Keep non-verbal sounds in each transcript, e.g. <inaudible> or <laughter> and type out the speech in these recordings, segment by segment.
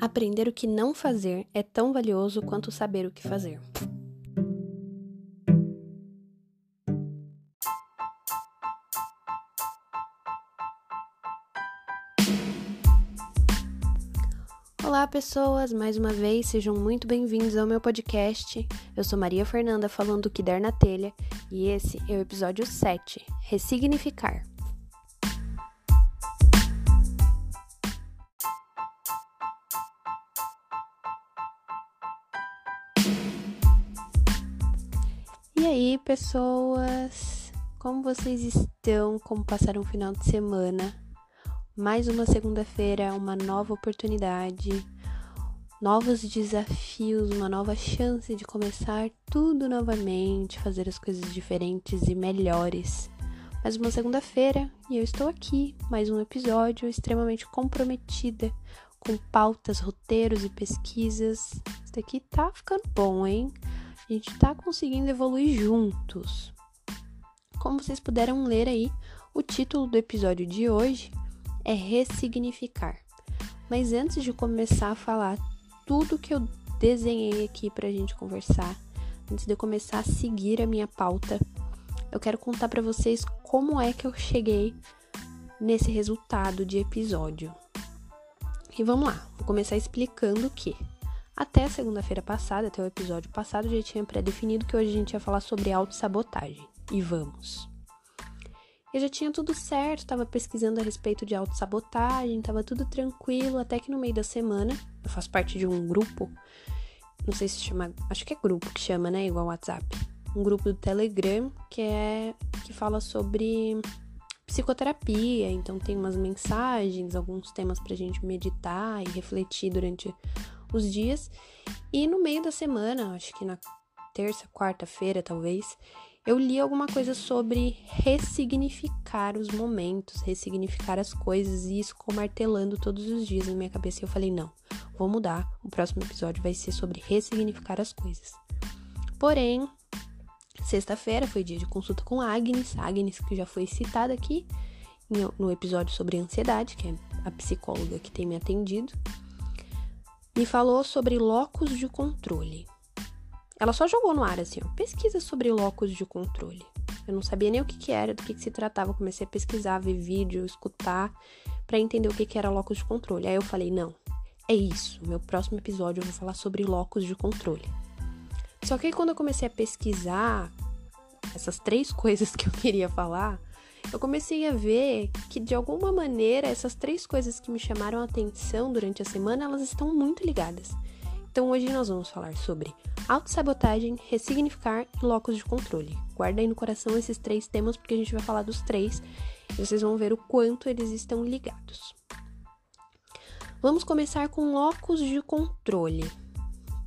Aprender o que não fazer é tão valioso quanto saber o que fazer. Olá, pessoas! Mais uma vez, sejam muito bem-vindos ao meu podcast. Eu sou Maria Fernanda, falando o que der na telha, e esse é o episódio 7 Ressignificar. Pessoas? Como vocês estão? Como passaram o final de semana? Mais uma segunda-feira, uma nova oportunidade, novos desafios, uma nova chance de começar tudo novamente, fazer as coisas diferentes e melhores. Mais uma segunda-feira e eu estou aqui, mais um episódio extremamente comprometida com pautas, roteiros e pesquisas. Isso daqui tá ficando bom, hein? A gente tá conseguindo evoluir juntos. Como vocês puderam ler aí, o título do episódio de hoje é ressignificar. Mas antes de começar a falar tudo que eu desenhei aqui pra gente conversar, antes de eu começar a seguir a minha pauta, eu quero contar para vocês como é que eu cheguei nesse resultado de episódio. E vamos lá, vou começar explicando que até segunda-feira passada, até o episódio passado, já tinha pré-definido que hoje a gente ia falar sobre autossabotagem. E vamos! Eu já tinha tudo certo, estava pesquisando a respeito de autossabotagem, estava tudo tranquilo, até que no meio da semana, eu faço parte de um grupo, não sei se chama, acho que é grupo que chama, né, igual WhatsApp. Um grupo do Telegram que é que fala sobre psicoterapia, então tem umas mensagens, alguns temas pra gente meditar e refletir durante os dias. E no meio da semana, acho que na terça, quarta-feira talvez, eu li alguma coisa sobre ressignificar os momentos, ressignificar as coisas, e isso ficou martelando todos os dias na minha cabeça. E eu falei: não, vou mudar. O próximo episódio vai ser sobre ressignificar as coisas. Porém, sexta-feira foi dia de consulta com Agnes, Agnes que já foi citada aqui no episódio sobre ansiedade, que é a psicóloga que tem me atendido me falou sobre locus de controle. Ela só jogou no ar assim, ó, pesquisa sobre locus de controle. Eu não sabia nem o que, que era, do que, que se tratava. Eu comecei a pesquisar, ver vídeo, escutar, para entender o que, que era locus de controle. Aí eu falei, não, é isso. Meu próximo episódio eu vou falar sobre locus de controle. Só que aí, quando eu comecei a pesquisar essas três <laughs> coisas que eu queria falar, eu comecei a ver que de alguma maneira essas três coisas que me chamaram a atenção durante a semana, elas estão muito ligadas. Então hoje nós vamos falar sobre autossabotagem, ressignificar e locos de controle. Guarda aí no coração esses três temas porque a gente vai falar dos três e vocês vão ver o quanto eles estão ligados. Vamos começar com locos de controle.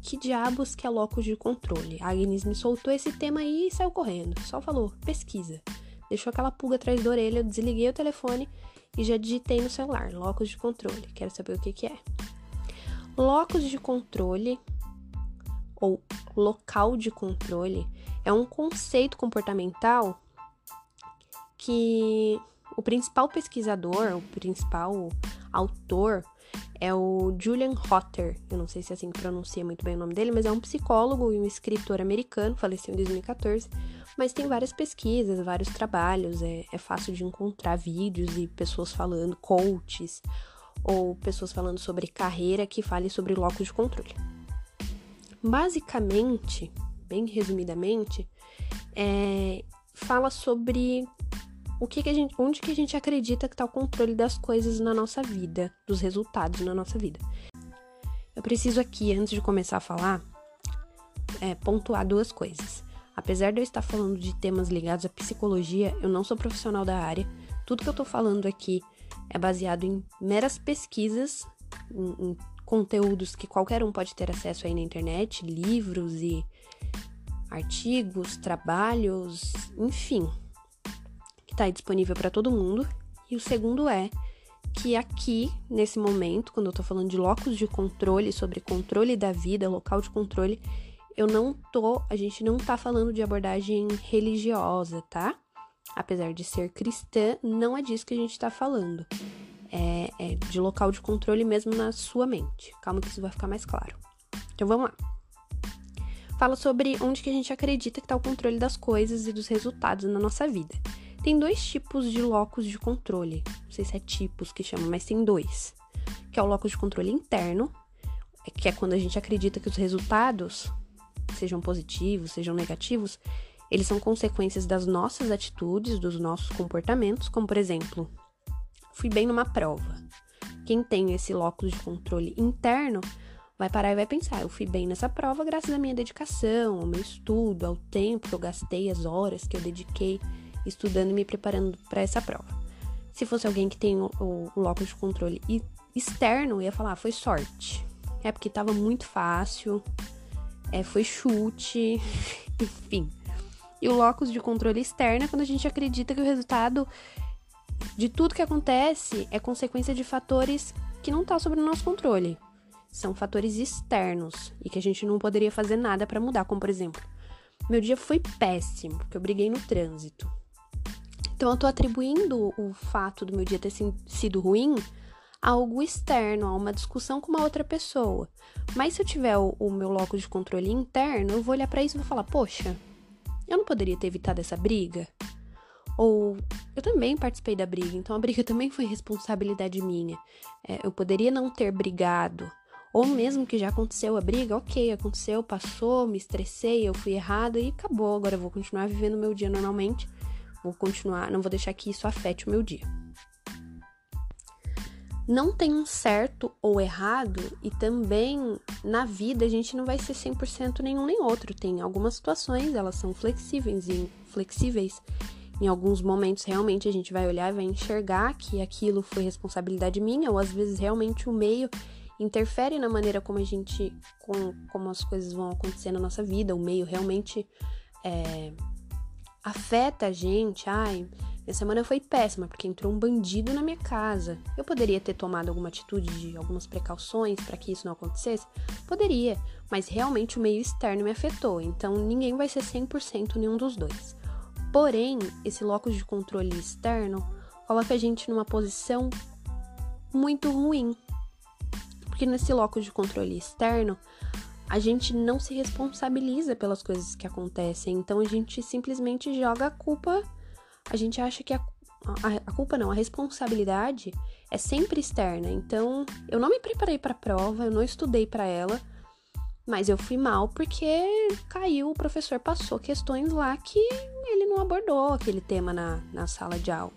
Que diabos que é locus de controle? A Agnes me soltou esse tema aí e saiu correndo. Só falou, pesquisa deixou aquela pulga atrás da orelha, eu desliguei o telefone e já digitei no celular, locus de controle. Quero saber o que, que é. Locus de controle ou local de controle é um conceito comportamental que o principal pesquisador, o principal autor é o Julian Hotter. Eu não sei se é assim que pronuncia muito bem o nome dele, mas é um psicólogo e um escritor americano, faleceu em 2014 mas tem várias pesquisas, vários trabalhos, é, é fácil de encontrar vídeos e pessoas falando, coaches, ou pessoas falando sobre carreira que fale sobre locus de controle. Basicamente, bem resumidamente, é, fala sobre o que, que, a gente, onde que a gente acredita que está o controle das coisas na nossa vida, dos resultados na nossa vida. Eu preciso aqui, antes de começar a falar, é, pontuar duas coisas. Apesar de eu estar falando de temas ligados à psicologia, eu não sou profissional da área. Tudo que eu estou falando aqui é baseado em meras pesquisas, em, em conteúdos que qualquer um pode ter acesso aí na internet, livros e artigos, trabalhos, enfim, que está disponível para todo mundo. E o segundo é que aqui, nesse momento, quando eu estou falando de locus de controle, sobre controle da vida, local de controle, eu não tô, a gente não tá falando de abordagem religiosa, tá? Apesar de ser cristã, não é disso que a gente tá falando. é, é de local de controle mesmo na sua mente. Calma que isso vai ficar mais claro. Então vamos lá. Fala sobre onde que a gente acredita que está o controle das coisas e dos resultados na nossa vida. Tem dois tipos de locus de controle. Não sei se é tipos que chamam, mas tem dois. Que é o locus de controle interno, que é quando a gente acredita que os resultados, sejam positivos, sejam negativos, eles são consequências das nossas atitudes, dos nossos comportamentos, como por exemplo, fui bem numa prova. Quem tem esse locus de controle interno vai parar e vai pensar: eu fui bem nessa prova graças à minha dedicação, ao meu estudo, ao tempo que eu gastei, as horas que eu dediquei estudando e me preparando para essa prova. Se fosse alguém que tem o, o, o locus de controle externo, ia falar: ah, foi sorte. É porque estava muito fácil, é, foi chute, <laughs> enfim. E o locus de controle externo é quando a gente acredita que o resultado de tudo que acontece é consequência de fatores que não estão tá sob o nosso controle. São fatores externos e que a gente não poderia fazer nada para mudar, como por exemplo, meu dia foi péssimo, porque eu briguei no trânsito. Então eu tô atribuindo o fato do meu dia ter sido ruim algo externo, a uma discussão com uma outra pessoa. Mas se eu tiver o, o meu locus de controle interno, eu vou olhar para isso e vou falar: "Poxa, eu não poderia ter evitado essa briga?" Ou eu também participei da briga, então a briga <laughs> também foi responsabilidade minha. É, eu poderia não ter brigado. Ou mesmo que já aconteceu a briga, ok, aconteceu, passou, me estressei, eu fui errada e acabou. Agora eu vou continuar vivendo o meu dia normalmente. Vou continuar, não vou deixar que isso afete o meu dia. Não tem um certo ou errado, e também na vida a gente não vai ser 100% nenhum nem outro. Tem algumas situações, elas são flexíveis e flexíveis em alguns momentos, realmente, a gente vai olhar e vai enxergar que aquilo foi responsabilidade minha, ou às vezes realmente o meio interfere na maneira como a gente, com, como as coisas vão acontecer na nossa vida, o meio realmente é, afeta a gente. Ai, minha semana foi péssima porque entrou um bandido na minha casa. Eu poderia ter tomado alguma atitude de algumas precauções para que isso não acontecesse? Poderia, mas realmente o meio externo me afetou, então ninguém vai ser 100% nenhum dos dois. Porém, esse locus de controle externo coloca a gente numa posição muito ruim. Porque nesse locus de controle externo, a gente não se responsabiliza pelas coisas que acontecem. Então a gente simplesmente joga a culpa. A gente acha que a, a, a culpa não, a responsabilidade é sempre externa. Então eu não me preparei para a prova, eu não estudei para ela. Mas eu fui mal porque caiu, o professor passou questões lá que ele não abordou aquele tema na, na sala de aula.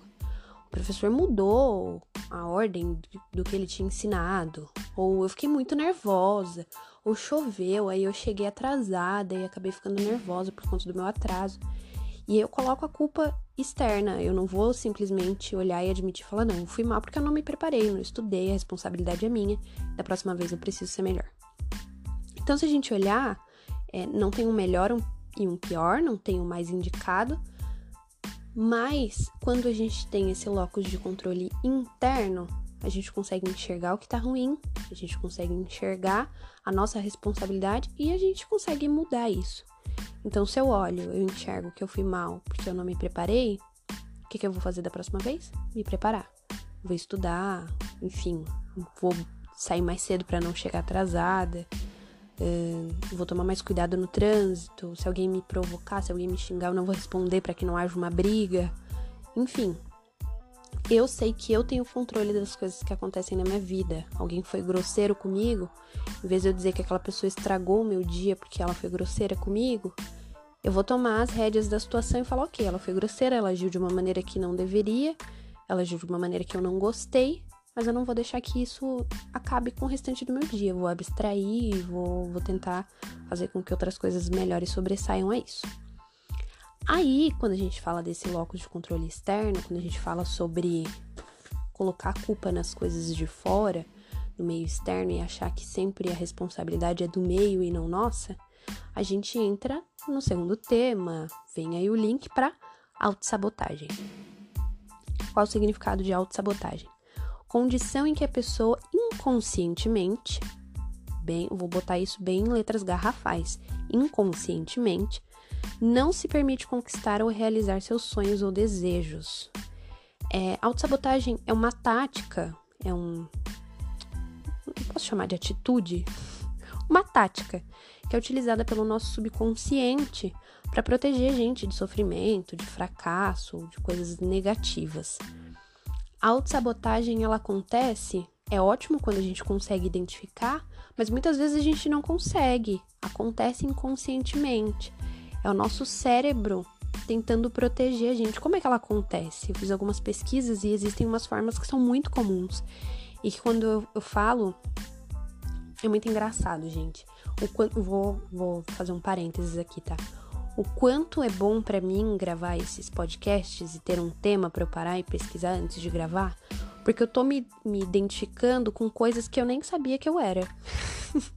O professor mudou a ordem do que ele tinha ensinado, ou eu fiquei muito nervosa, ou choveu, aí eu cheguei atrasada e acabei ficando nervosa por conta do meu atraso. E eu coloco a culpa externa, eu não vou simplesmente olhar e admitir e falar, não, eu fui mal porque eu não me preparei, não estudei, a responsabilidade é minha, da próxima vez eu preciso ser melhor. Então, se a gente olhar, é, não tem um melhor e um pior, não tem um mais indicado, mas quando a gente tem esse locus de controle interno, a gente consegue enxergar o que tá ruim, a gente consegue enxergar a nossa responsabilidade e a gente consegue mudar isso. Então, se eu olho, eu enxergo que eu fui mal porque eu não me preparei, o que, que eu vou fazer da próxima vez? Me preparar. Vou estudar, enfim, vou sair mais cedo para não chegar atrasada, Uh, vou tomar mais cuidado no trânsito. Se alguém me provocar, se alguém me xingar, eu não vou responder para que não haja uma briga. Enfim, eu sei que eu tenho controle das coisas que acontecem na minha vida. Alguém foi grosseiro comigo, em vez de eu dizer que aquela pessoa estragou o meu dia porque ela foi grosseira comigo, eu vou tomar as rédeas da situação e falar: ok, ela foi grosseira, ela agiu de uma maneira que não deveria, ela agiu de uma maneira que eu não gostei, mas eu não vou deixar que isso acabe com o restante do meu dia. Eu vou abstrair, vou, vou tentar fazer com que outras coisas melhores sobressaiam a isso. Aí, quando a gente fala desse locus de controle externo, quando a gente fala sobre colocar a culpa nas coisas de fora, no meio externo e achar que sempre a responsabilidade é do meio e não nossa, a gente entra no segundo tema. Vem aí o link para autossabotagem. Qual o significado de autossabotagem? condição em que a pessoa inconscientemente, bem, vou botar isso bem em letras garrafais, inconscientemente, não se permite conquistar ou realizar seus sonhos ou desejos. É, autossabotagem é uma tática é um. Posso chamar de atitude? Uma tática que é utilizada pelo nosso subconsciente para proteger a gente de sofrimento, de fracasso, de coisas negativas. A autossabotagem ela acontece, é ótimo quando a gente consegue identificar, mas muitas vezes a gente não consegue. Acontece inconscientemente. É o nosso cérebro tentando proteger a gente. Como é que ela acontece? Eu fiz algumas pesquisas e existem umas formas que são muito comuns. E que quando eu, eu falo, é muito engraçado, gente. O vou, vou fazer um parênteses aqui, tá? O quanto é bom para mim gravar esses podcasts e ter um tema para eu parar e pesquisar antes de gravar, porque eu tô me, me identificando com coisas que eu nem sabia que eu era. <laughs>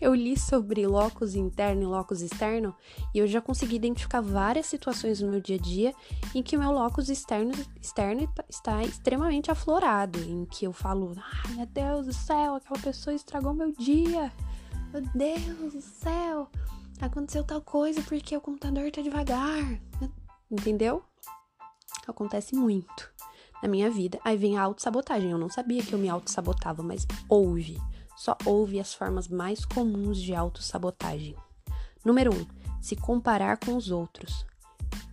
eu li sobre locus interno e locus externo e eu já consegui identificar várias situações no meu dia a dia em que o meu locus externo, externo está extremamente aflorado, em que eu falo, ah, meu Deus do céu, aquela pessoa estragou meu dia. Meu Deus do céu, aconteceu tal coisa porque o computador tá devagar. Entendeu? Acontece muito na minha vida. Aí vem a autossabotagem. Eu não sabia que eu me autossabotava, mas houve só houve as formas mais comuns de autossabotagem. Número 1. Um, se comparar com os outros.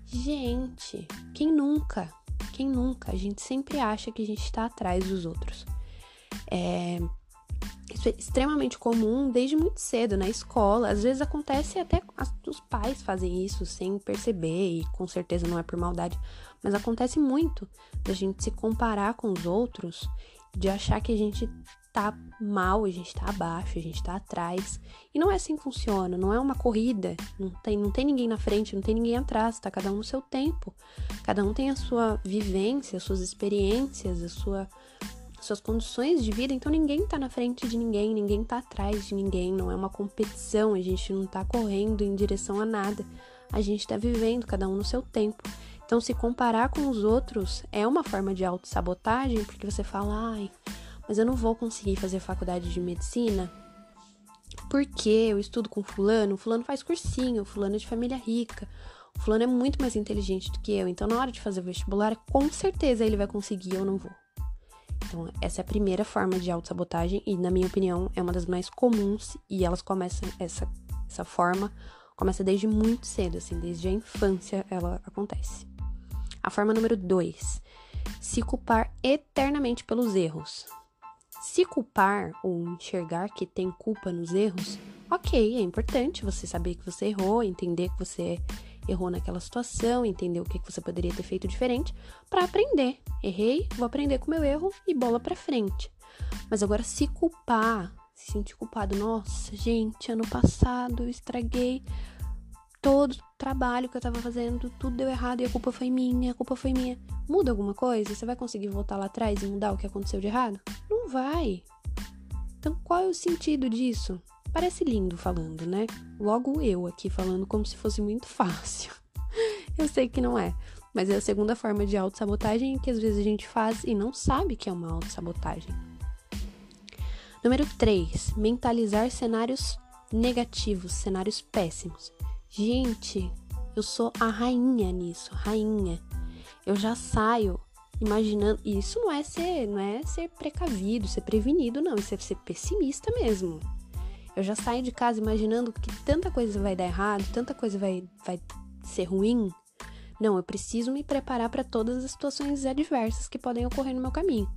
Gente, quem nunca? Quem nunca? A gente sempre acha que a gente está atrás dos outros. É, isso é extremamente comum desde muito cedo na escola. Às vezes acontece até os pais fazem isso sem perceber e com certeza não é por maldade, mas acontece muito da gente se comparar com os outros, de achar que a gente tá mal, a gente tá abaixo, a gente tá atrás. E não é assim que funciona, não é uma corrida, não tem, não tem ninguém na frente, não tem ninguém atrás, tá cada um no seu tempo. Cada um tem a sua vivência, as suas experiências, a sua suas condições de vida, então ninguém tá na frente de ninguém, ninguém tá atrás de ninguém, não é uma competição, a gente não tá correndo em direção a nada. A gente tá vivendo cada um no seu tempo. Então se comparar com os outros é uma forma de autossabotagem, porque você fala, ai, mas eu não vou conseguir fazer faculdade de medicina porque eu estudo com fulano, fulano faz cursinho, fulano é de família rica, fulano é muito mais inteligente do que eu, então na hora de fazer o vestibular, com certeza ele vai conseguir, eu não vou. Então, essa é a primeira forma de autossabotagem e, na minha opinião, é uma das mais comuns e elas começam, essa, essa forma começa desde muito cedo, assim, desde a infância ela acontece. A forma número 2, se culpar eternamente pelos erros. Se culpar ou enxergar que tem culpa nos erros, ok, é importante você saber que você errou, entender que você errou naquela situação, entender o que você poderia ter feito diferente para aprender. Errei, vou aprender com meu erro e bola para frente. Mas agora se culpar, se sentir culpado, nossa, gente, ano passado eu estraguei todo o trabalho que eu tava fazendo, tudo deu errado e a culpa foi minha, a culpa foi minha. Muda alguma coisa? Você vai conseguir voltar lá atrás e mudar o que aconteceu de errado? Não vai. Então, qual é o sentido disso? Parece lindo falando, né? Logo eu aqui falando como se fosse muito <laughs> fácil. eu sei que não é, mas é a segunda forma de autossabotagem que às vezes a gente faz e não sabe que é uma autossabotagem. Número 3. Mentalizar cenários negativos, cenários péssimos. Gente, eu sou a rainha nisso, rainha. Eu já saio imaginando, e isso não é ser, não é ser precavido, ser prevenido, não, isso é ser pessimista mesmo. Eu já saio de casa imaginando que tanta coisa vai dar errado, tanta coisa vai, vai ser ruim. Não, eu preciso me preparar para todas as situações adversas que podem ocorrer no meu caminho.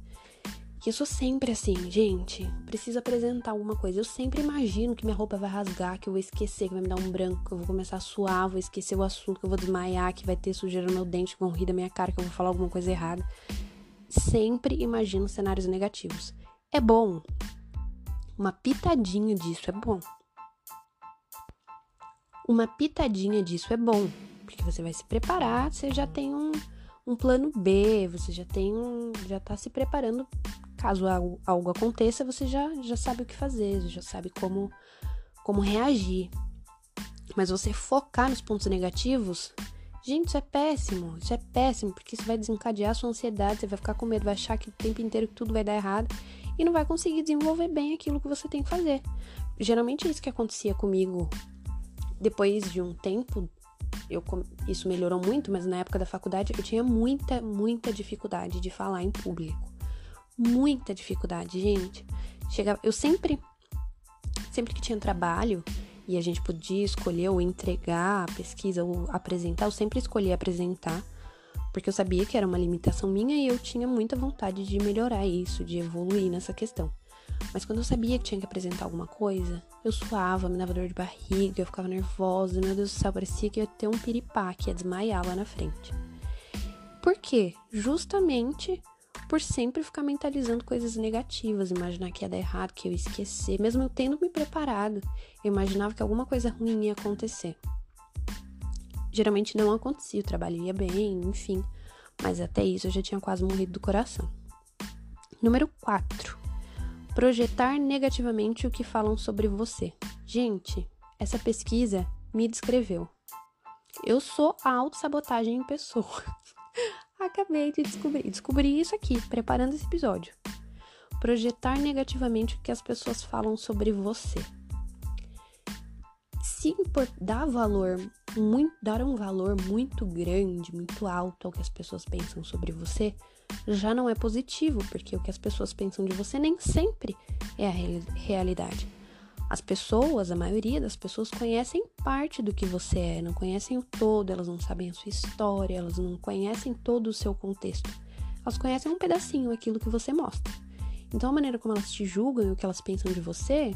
Que eu sou sempre assim, gente. Preciso apresentar alguma coisa. Eu sempre imagino que minha roupa vai rasgar, que eu vou esquecer, que vai me dar um branco, que eu vou começar a suar, vou esquecer o assunto, que eu vou desmaiar, que vai ter sujeira no meu dente, que vão rir da minha cara, que eu vou falar alguma coisa errada. Sempre imagino cenários negativos. É bom. Uma pitadinha disso é bom. Uma pitadinha disso é bom, porque você vai se preparar, você já tem um, um plano B, você já tem um, já tá se preparando caso algo, algo aconteça, você já, já sabe o que fazer, já sabe como, como reagir. Mas você focar nos pontos negativos, gente, isso é péssimo. Isso é péssimo, porque isso vai desencadear sua ansiedade, você vai ficar com medo, vai achar que o tempo inteiro tudo vai dar errado e não vai conseguir desenvolver bem aquilo que você tem que fazer. Geralmente é isso que acontecia comigo depois de um tempo. Eu, isso melhorou muito, mas na época da faculdade eu tinha muita, muita dificuldade de falar em público muita dificuldade, gente. Chegava, eu sempre, sempre que tinha trabalho e a gente podia escolher ou entregar a pesquisa ou apresentar, eu sempre escolhia apresentar, porque eu sabia que era uma limitação minha e eu tinha muita vontade de melhorar isso, de evoluir nessa questão. Mas quando eu sabia que tinha que apresentar alguma coisa, eu suava, me dava dor de barriga, eu ficava nervosa, meu Deus do céu, parecia que ia ter um piripá, que ia desmaiar lá na frente. Por quê? Justamente por sempre ficar mentalizando coisas negativas, imaginar que ia dar errado, que eu ia esquecer, mesmo eu tendo me preparado, eu imaginava que alguma coisa ruim ia acontecer. Geralmente não acontecia, o trabalho ia bem, enfim, mas até isso eu já tinha quase morrido do coração. Número 4. Projetar negativamente o que falam sobre você. Gente, essa pesquisa me descreveu. Eu sou a autossabotagem em pessoa. <laughs> Acabei de descobrir. Descobri isso aqui, preparando esse episódio. Projetar negativamente o que as pessoas falam sobre você. Se dar valor, muito, dar um valor muito grande, muito alto ao que as pessoas pensam sobre você, já não é positivo, porque o que as pessoas pensam de você nem sempre é a realidade. As pessoas, a maioria das pessoas, conhecem parte do que você é, não conhecem o todo, elas não sabem a sua história, elas não conhecem todo o seu contexto. Elas conhecem um pedacinho, aquilo que você mostra. Então, a maneira como elas te julgam e o que elas pensam de você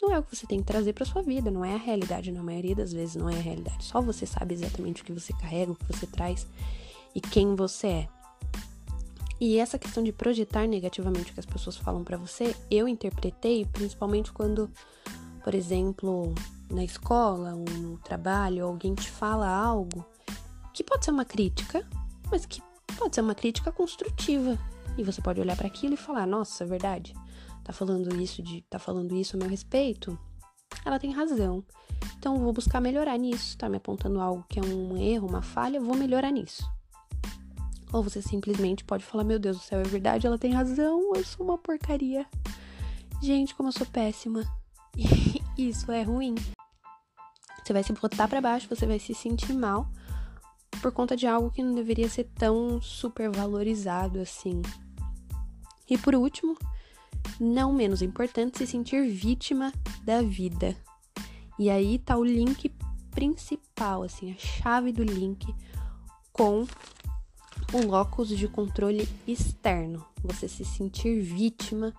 não é o que você tem que trazer para sua vida, não é a realidade, na maioria das vezes não é a realidade. Só você sabe exatamente o que você carrega, o que você traz e quem você é. E essa questão de projetar negativamente o que as pessoas falam para você, eu interpretei principalmente quando, por exemplo, na escola ou no trabalho, alguém te fala algo que pode ser uma crítica, mas que pode ser uma crítica construtiva. E você pode olhar para aquilo e falar: "Nossa, é verdade. Tá falando isso de tá falando isso a meu respeito? Ela tem razão. Então vou buscar melhorar nisso, tá me apontando algo que é um erro, uma falha, vou melhorar nisso. Ou você simplesmente pode falar: Meu Deus do céu, é verdade, ela tem razão, eu sou uma porcaria. Gente, como eu sou péssima. <laughs> Isso é ruim. Você vai se botar para baixo, você vai se sentir mal por conta de algo que não deveria ser tão super valorizado assim. E por último, não menos importante, se sentir vítima da vida. E aí tá o link principal, assim, a chave do link com o locus de controle externo, você se sentir vítima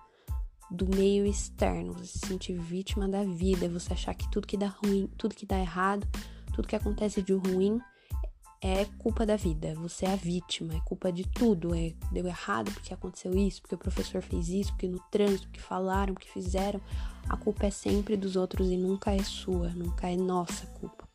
do meio externo, você se sentir vítima da vida, você achar que tudo que dá ruim, tudo que dá errado, tudo que acontece de ruim é culpa da vida, você é a vítima, é culpa de tudo, é deu errado porque aconteceu isso, porque o professor fez isso, porque no trânsito, que falaram, que fizeram, a culpa é sempre dos outros e nunca é sua, nunca é nossa culpa.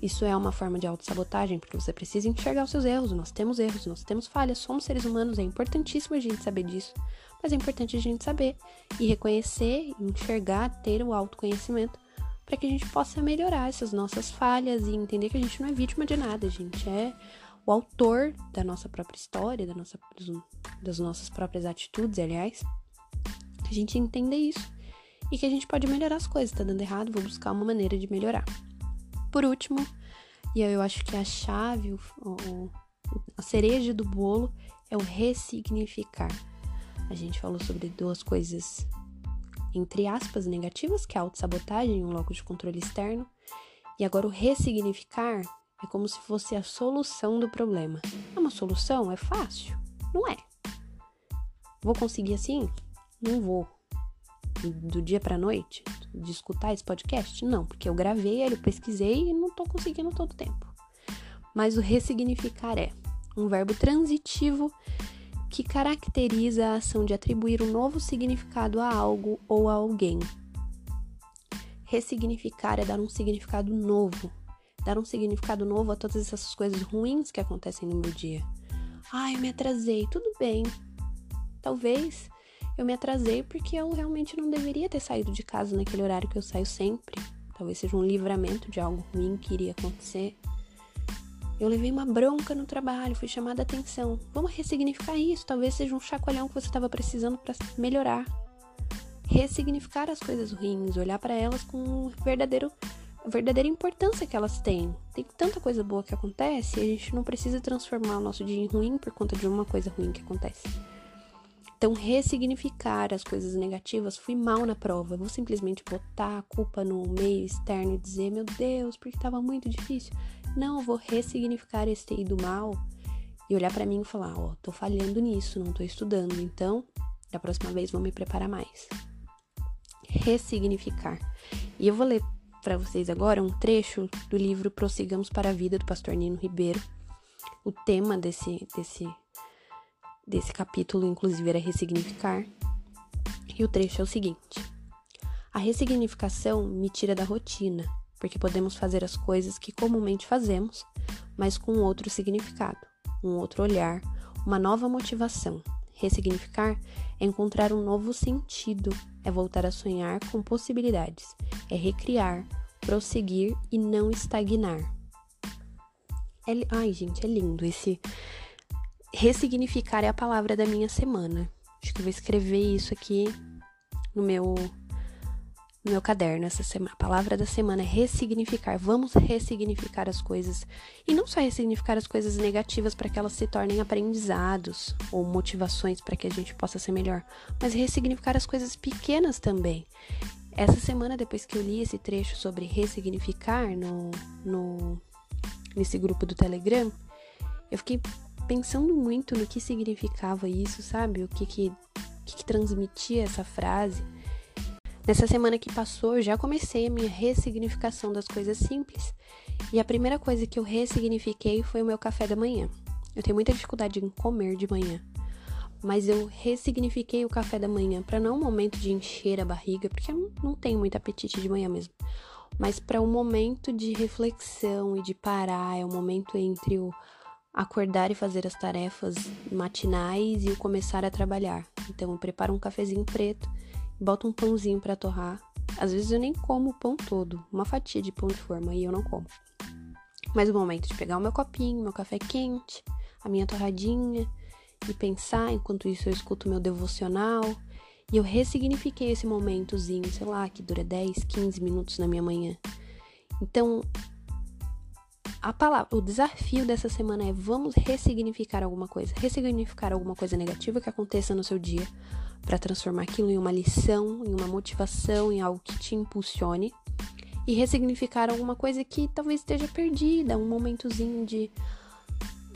Isso é uma forma de autossabotagem, porque você precisa enxergar os seus erros. Nós temos erros, nós temos falhas, somos seres humanos, é importantíssimo a gente saber disso. Mas é importante a gente saber e reconhecer, enxergar, ter o autoconhecimento para que a gente possa melhorar essas nossas falhas e entender que a gente não é vítima de nada, a gente é o autor da nossa própria história, da nossa, das nossas próprias atitudes, aliás. A gente entender isso e que a gente pode melhorar as coisas. Tá dando errado, vou buscar uma maneira de melhorar. Por último, e eu acho que a chave, o, o, a cereja do bolo é o ressignificar. A gente falou sobre duas coisas, entre aspas, negativas, que é a autossabotagem, um loco de controle externo. E agora o ressignificar é como se fosse a solução do problema. É uma solução? É fácil? Não é. Vou conseguir assim? Não vou do dia para noite de escutar esse podcast? Não, porque eu gravei ele, pesquisei e não tô conseguindo todo o tempo. Mas o ressignificar é um verbo transitivo que caracteriza a ação de atribuir um novo significado a algo ou a alguém. Ressignificar é dar um significado novo, dar um significado novo a todas essas coisas ruins que acontecem no meu dia. Ai, eu me atrasei, tudo bem. Talvez eu me atrasei porque eu realmente não deveria ter saído de casa naquele horário que eu saio sempre. Talvez seja um livramento de algo ruim que iria acontecer. Eu levei uma bronca no trabalho, fui chamada a atenção. Vamos ressignificar isso. Talvez seja um chacoalhão que você estava precisando para melhorar. Ressignificar as coisas ruins, olhar para elas com verdadeiro, a verdadeira importância que elas têm. Tem tanta coisa boa que acontece a gente não precisa transformar o nosso dia em ruim por conta de uma coisa ruim que acontece. Então, ressignificar as coisas negativas, fui mal na prova. Vou simplesmente botar a culpa no meio externo e dizer, meu Deus, porque estava muito difícil. Não, eu vou ressignificar esse ter ido mal e olhar para mim e falar, ó, oh, tô falhando nisso, não tô estudando. Então, da próxima vez vou me preparar mais. Ressignificar. E eu vou ler para vocês agora um trecho do livro Prossigamos para a Vida do pastor Nino Ribeiro. O tema desse desse desse capítulo, inclusive, era ressignificar. E o trecho é o seguinte: A ressignificação me tira da rotina, porque podemos fazer as coisas que comumente fazemos, mas com outro significado, um outro olhar, uma nova motivação. Ressignificar é encontrar um novo sentido, é voltar a sonhar com possibilidades, é recriar, prosseguir e não estagnar. É, ai, gente, é lindo esse ressignificar é a palavra da minha semana. Acho que eu vou escrever isso aqui no meu no meu caderno essa semana. A palavra da semana é ressignificar. Vamos ressignificar as coisas e não só ressignificar as coisas negativas para que elas se tornem aprendizados ou motivações para que a gente possa ser melhor, mas ressignificar as coisas pequenas também. Essa semana, depois que eu li esse trecho sobre ressignificar no, no nesse grupo do Telegram, eu fiquei pensando muito no que significava isso, sabe? O que que, que, que transmitia essa frase. Nessa semana que passou, eu já comecei a minha ressignificação das coisas simples. E a primeira coisa que eu ressignifiquei foi o meu café da manhã. Eu tenho muita dificuldade em comer de manhã, mas eu ressignifiquei o café da manhã para não um momento de encher a barriga, porque eu não tenho muito apetite de manhã mesmo, mas para um momento de reflexão e de parar, é um momento entre o acordar e fazer as tarefas matinais e o começar a trabalhar. Então eu preparo um cafezinho preto, boto um pãozinho para torrar. Às vezes eu nem como o pão todo, uma fatia de pão de forma e eu não como. Mas o momento de pegar o meu copinho, meu café quente, a minha torradinha e pensar, enquanto isso eu escuto meu devocional. E eu ressignifiquei esse momentozinho, sei lá, que dura 10, 15 minutos na minha manhã. Então, a palavra, o desafio dessa semana é vamos ressignificar alguma coisa, ressignificar alguma coisa negativa que aconteça no seu dia para transformar aquilo em uma lição, em uma motivação, em algo que te impulsione. E ressignificar alguma coisa que talvez esteja perdida, um momentozinho de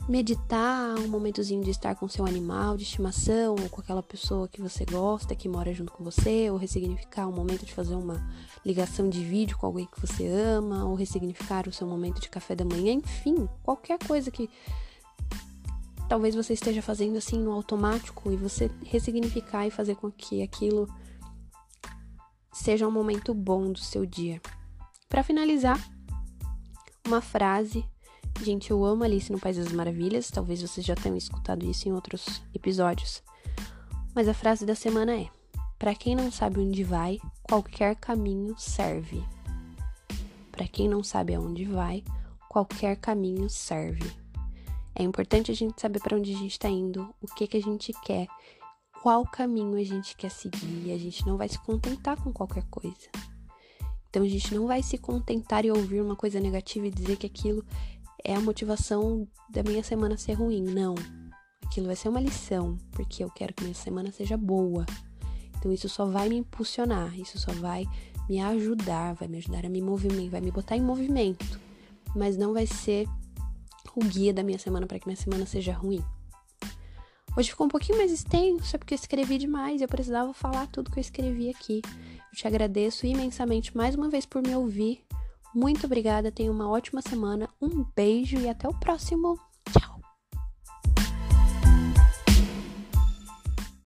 meditar, um momentozinho de estar com seu animal de estimação ou com aquela pessoa que você gosta, que mora junto com você, ou ressignificar um momento de fazer uma ligação de vídeo com alguém que você ama, ou ressignificar o seu momento de café da manhã, enfim, qualquer coisa que talvez você esteja fazendo assim no automático e você ressignificar e fazer com que aquilo seja um momento bom do seu dia. Para finalizar, uma frase Gente, eu amo Alice no País das Maravilhas, talvez vocês já tenham escutado isso em outros episódios. Mas a frase da semana é: Para quem não sabe onde vai, qualquer caminho serve. Para quem não sabe aonde vai, qualquer caminho serve. É importante a gente saber para onde a gente está indo, o que que a gente quer, qual caminho a gente quer seguir. A gente não vai se contentar com qualquer coisa. Então a gente não vai se contentar e ouvir uma coisa negativa e dizer que aquilo é a motivação da minha semana ser ruim. Não. Aquilo vai ser uma lição, porque eu quero que minha semana seja boa. Então isso só vai me impulsionar, isso só vai me ajudar, vai me ajudar a me movimentar, vai me botar em movimento, mas não vai ser o guia da minha semana para que minha semana seja ruim. Hoje ficou um pouquinho mais extenso, é porque eu escrevi demais, eu precisava falar tudo que eu escrevi aqui. Eu te agradeço imensamente mais uma vez por me ouvir. Muito obrigada, tenha uma ótima semana, um beijo e até o próximo!